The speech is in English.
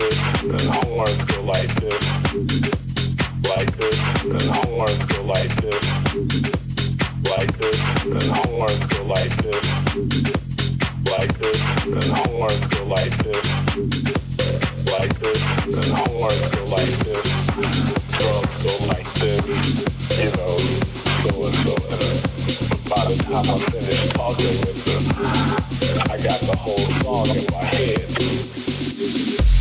this, and horns go like this, like this, and horns go like this, like this, and horns go like this, like this, and horns go like this, like this, and horns go like this, drums go like this, you know, so and so. By the time I finish talking with them, I got the whole song in my head.